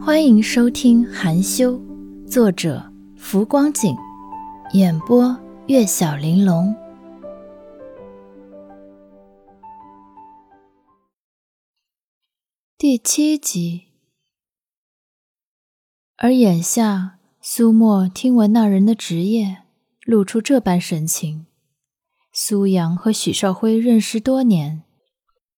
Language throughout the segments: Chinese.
欢迎收听《含羞》，作者浮光景，演播月小玲珑，第七集。而眼下，苏沫听闻那人的职业，露出这般神情。苏阳和许少辉认识多年，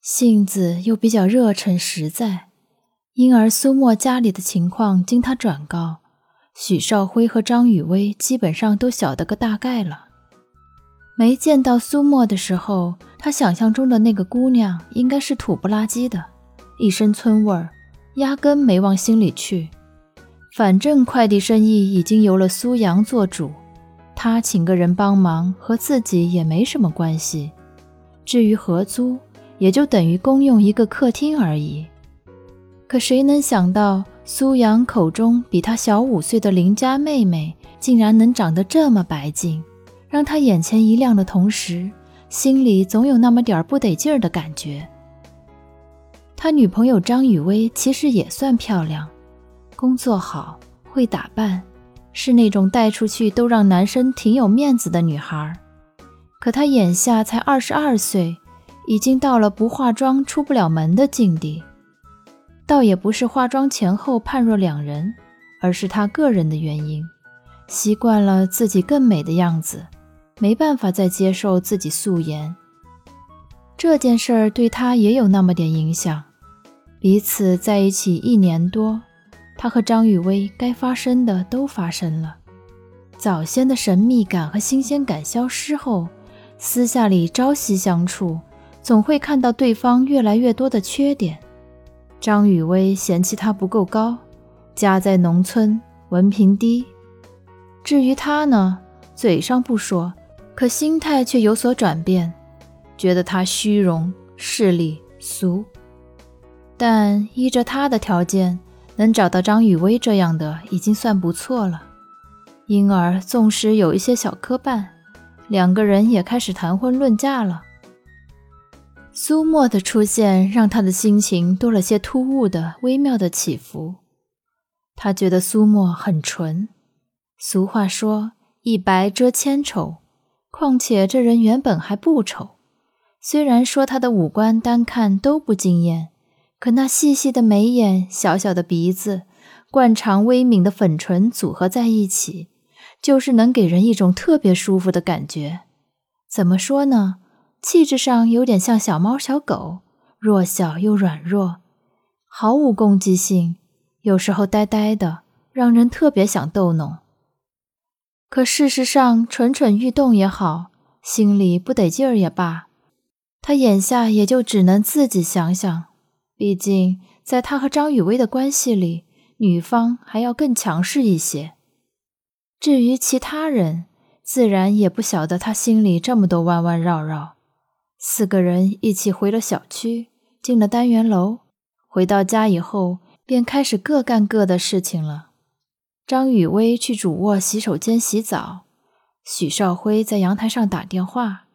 性子又比较热忱实在。因而，苏沫家里的情况经他转告，许少辉和张雨薇基本上都晓得个大概了。没见到苏沫的时候，他想象中的那个姑娘应该是土不拉几的，一身村味儿，压根没往心里去。反正快递生意已经由了苏阳做主，他请个人帮忙和自己也没什么关系。至于合租，也就等于公用一个客厅而已。可谁能想到，苏阳口中比他小五岁的邻家妹妹，竟然能长得这么白净，让他眼前一亮的同时，心里总有那么点儿不得劲儿的感觉。他女朋友张雨薇其实也算漂亮，工作好，会打扮，是那种带出去都让男生挺有面子的女孩。可她眼下才二十二岁，已经到了不化妆出不了门的境地。倒也不是化妆前后判若两人，而是他个人的原因，习惯了自己更美的样子，没办法再接受自己素颜。这件事儿对他也有那么点影响。彼此在一起一年多，他和张雨薇该发生的都发生了。早先的神秘感和新鲜感消失后，私下里朝夕相处，总会看到对方越来越多的缺点。张雨薇嫌弃他不够高，家在农村，文凭低。至于他呢，嘴上不说，可心态却有所转变，觉得他虚荣、势利、俗。但依着他的条件，能找到张雨薇这样的已经算不错了。因而，纵使有一些小磕绊，两个人也开始谈婚论嫁了。苏沫的出现让他的心情多了些突兀的微妙的起伏。他觉得苏沫很纯。俗话说“一白遮千丑”，况且这人原本还不丑。虽然说他的五官单看都不惊艳，可那细细的眉眼、小小的鼻子、惯常微抿的粉唇组合在一起，就是能给人一种特别舒服的感觉。怎么说呢？气质上有点像小猫小狗，弱小又软弱，毫无攻击性，有时候呆呆的，让人特别想逗弄。可事实上，蠢蠢欲动也好，心里不得劲儿也罢，他眼下也就只能自己想想。毕竟，在他和张雨薇的关系里，女方还要更强势一些。至于其他人，自然也不晓得他心里这么多弯弯绕绕。四个人一起回了小区，进了单元楼。回到家以后，便开始各干各的事情了。张雨薇去主卧洗手间洗澡，许少辉在阳台上打电话，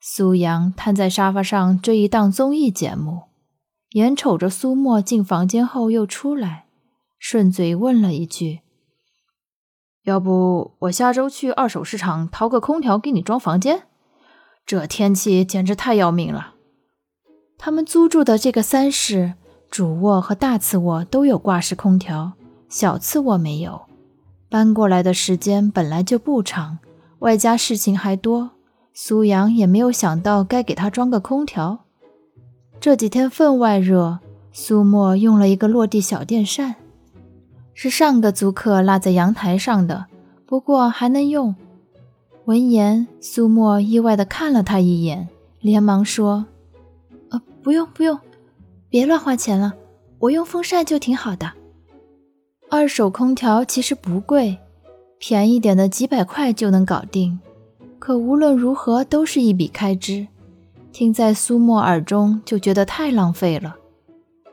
苏阳瘫在沙发上追一档综艺节目，眼瞅着苏沫进房间后又出来，顺嘴问了一句：“要不我下周去二手市场淘个空调给你装房间？”这天气简直太要命了。他们租住的这个三室，主卧和大次卧都有挂式空调，小次卧没有。搬过来的时间本来就不长，外加事情还多，苏阳也没有想到该给他装个空调。这几天分外热，苏沫用了一个落地小电扇，是上个租客落在阳台上的，不过还能用。闻言，苏沫意外地看了他一眼，连忙说：“呃，不用不用，别乱花钱了，我用风扇就挺好的。二手空调其实不贵，便宜点的几百块就能搞定。可无论如何都是一笔开支，听在苏沫耳中就觉得太浪费了。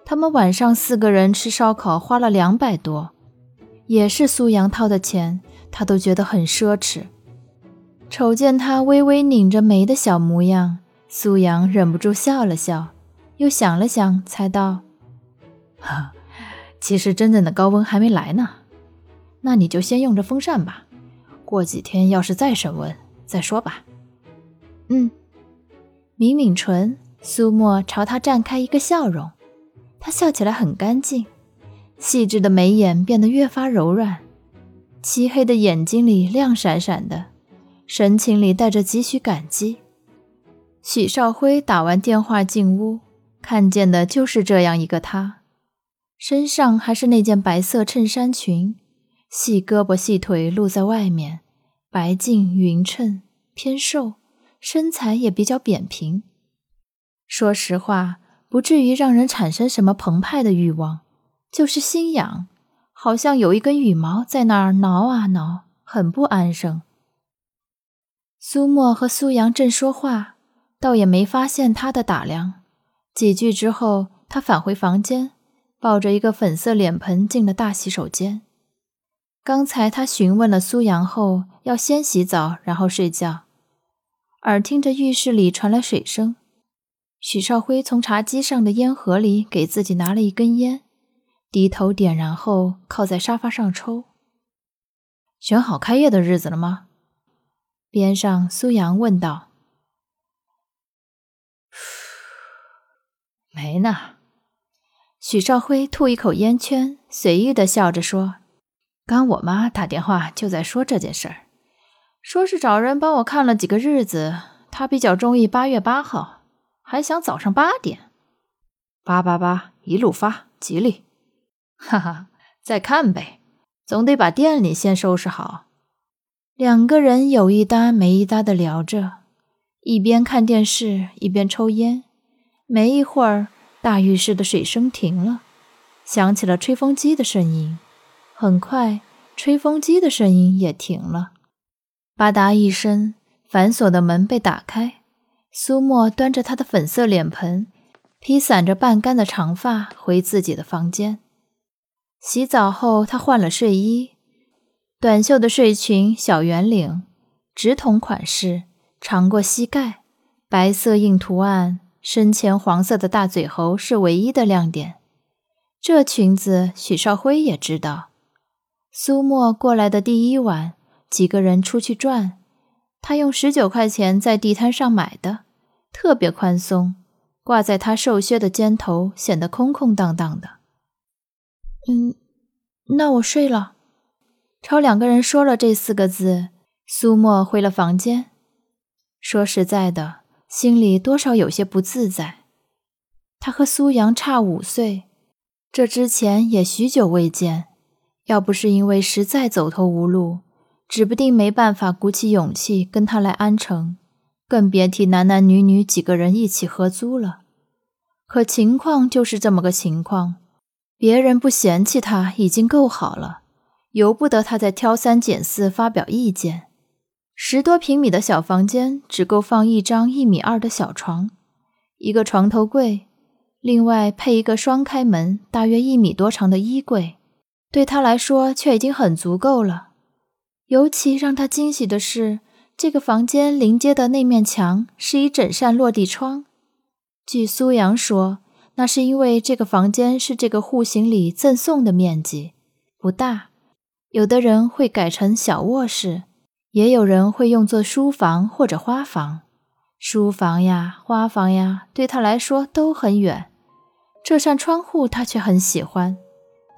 他们晚上四个人吃烧烤花了两百多，也是苏阳掏的钱，他都觉得很奢侈。”瞅见他微微拧着眉的小模样，苏阳忍不住笑了笑，又想了想，才道：“ 哈，其实真正的高温还没来呢。那你就先用着风扇吧。过几天要是再升温，再说吧。嗯，抿抿唇，苏沫朝他绽开一个笑容。他笑起来很干净，细致的眉眼变得越发柔软，漆黑的眼睛里亮闪闪的，神情里带着几许感激。许少辉打完电话进屋，看见的就是这样一个他，身上还是那件白色衬衫裙。细胳膊细腿露在外面，白净匀称，偏瘦，身材也比较扁平。说实话，不至于让人产生什么澎湃的欲望，就是心痒，好像有一根羽毛在那儿挠啊挠，很不安生。苏沫和苏阳正说话，倒也没发现他的打量。几句之后，他返回房间，抱着一个粉色脸盆进了大洗手间。刚才他询问了苏阳后，要先洗澡，然后睡觉。耳听着浴室里传来水声，许少辉从茶几上的烟盒里给自己拿了一根烟，低头点燃后，靠在沙发上抽。选好开业的日子了吗？边上苏阳问道。没呢。许少辉吐一口烟圈，随意的笑着说。刚我妈打电话就在说这件事儿，说是找人帮我看了几个日子，她比较中意八月八号，还想早上八点。八八八一路发，吉利！哈哈，再看呗，总得把店里先收拾好。两个人有一搭没一搭的聊着，一边看电视一边抽烟。没一会儿，大浴室的水声停了，响起了吹风机的声音。很快，吹风机的声音也停了。吧嗒一声，反锁的门被打开。苏沫端着她的粉色脸盆，披散着半干的长发，回自己的房间。洗澡后，她换了睡衣，短袖的睡裙，小圆领，直筒款式，长过膝盖，白色印图案，深浅黄色的大嘴猴是唯一的亮点。这裙子，许少辉也知道。苏沫过来的第一晚，几个人出去转，他用十九块钱在地摊上买的，特别宽松，挂在他瘦削的肩头，显得空空荡荡的。嗯，那我睡了。朝两个人说了这四个字，苏沫回了房间。说实在的，心里多少有些不自在。他和苏阳差五岁，这之前也许久未见。要不是因为实在走投无路，指不定没办法鼓起勇气跟他来安城，更别提男男女女几个人一起合租了。可情况就是这么个情况，别人不嫌弃他已经够好了，由不得他再挑三拣四发表意见。十多平米的小房间只够放一张一米二的小床，一个床头柜，另外配一个双开门、大约一米多长的衣柜。对他来说，却已经很足够了。尤其让他惊喜的是，这个房间临街的那面墙是一整扇落地窗。据苏阳说，那是因为这个房间是这个户型里赠送的面积不大，有的人会改成小卧室，也有人会用作书房或者花房。书房呀，花房呀，对他来说都很远。这扇窗户他却很喜欢，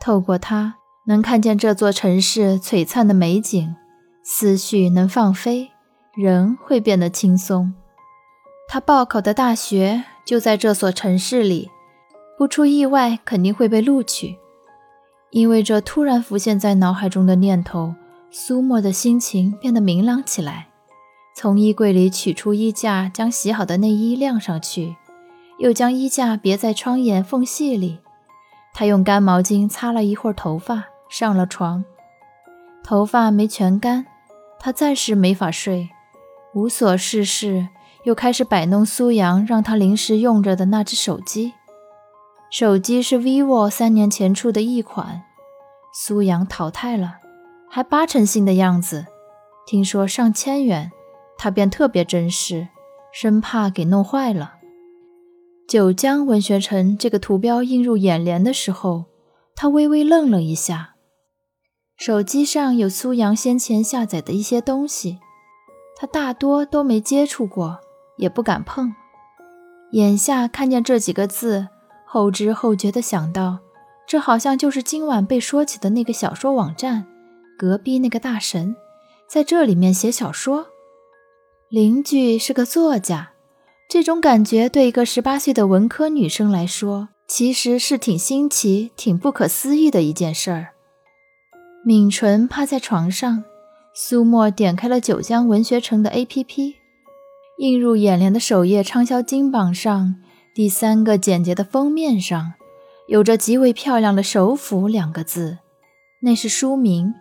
透过它。能看见这座城市璀璨的美景，思绪能放飞，人会变得轻松。他报考的大学就在这所城市里，不出意外肯定会被录取。因为这突然浮现在脑海中的念头，苏沫的心情变得明朗起来。从衣柜里取出衣架，将洗好的内衣晾上去，又将衣架别在窗沿缝隙里。他用干毛巾擦了一会儿头发。上了床，头发没全干，他暂时没法睡，无所事事，又开始摆弄苏阳让他临时用着的那只手机。手机是 vivo 三年前出的一款，苏阳淘汰了，还八成新的样子，听说上千元，他便特别珍视，生怕给弄坏了。九江文学城这个图标映入眼帘的时候，他微微愣了一下。手机上有苏阳先前下载的一些东西，他大多都没接触过，也不敢碰。眼下看见这几个字，后知后觉地想到，这好像就是今晚被说起的那个小说网站，隔壁那个大神，在这里面写小说。邻居是个作家。这种感觉对一个十八岁的文科女生来说，其实是挺新奇、挺不可思议的一件事儿。抿唇趴在床上，苏沫点开了九江文学城的 APP，映入眼帘的首页畅销金榜上，第三个简洁的封面上，有着极为漂亮的“首府”两个字，那是书名，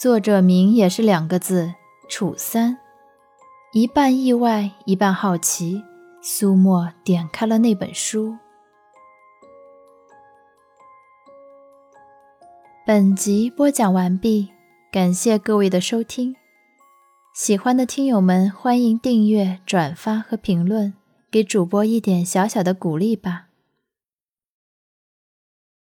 作者名也是两个字“楚三”。一半意外，一半好奇，苏沫点开了那本书。本集播讲完毕，感谢各位的收听。喜欢的听友们，欢迎订阅、转发和评论，给主播一点小小的鼓励吧。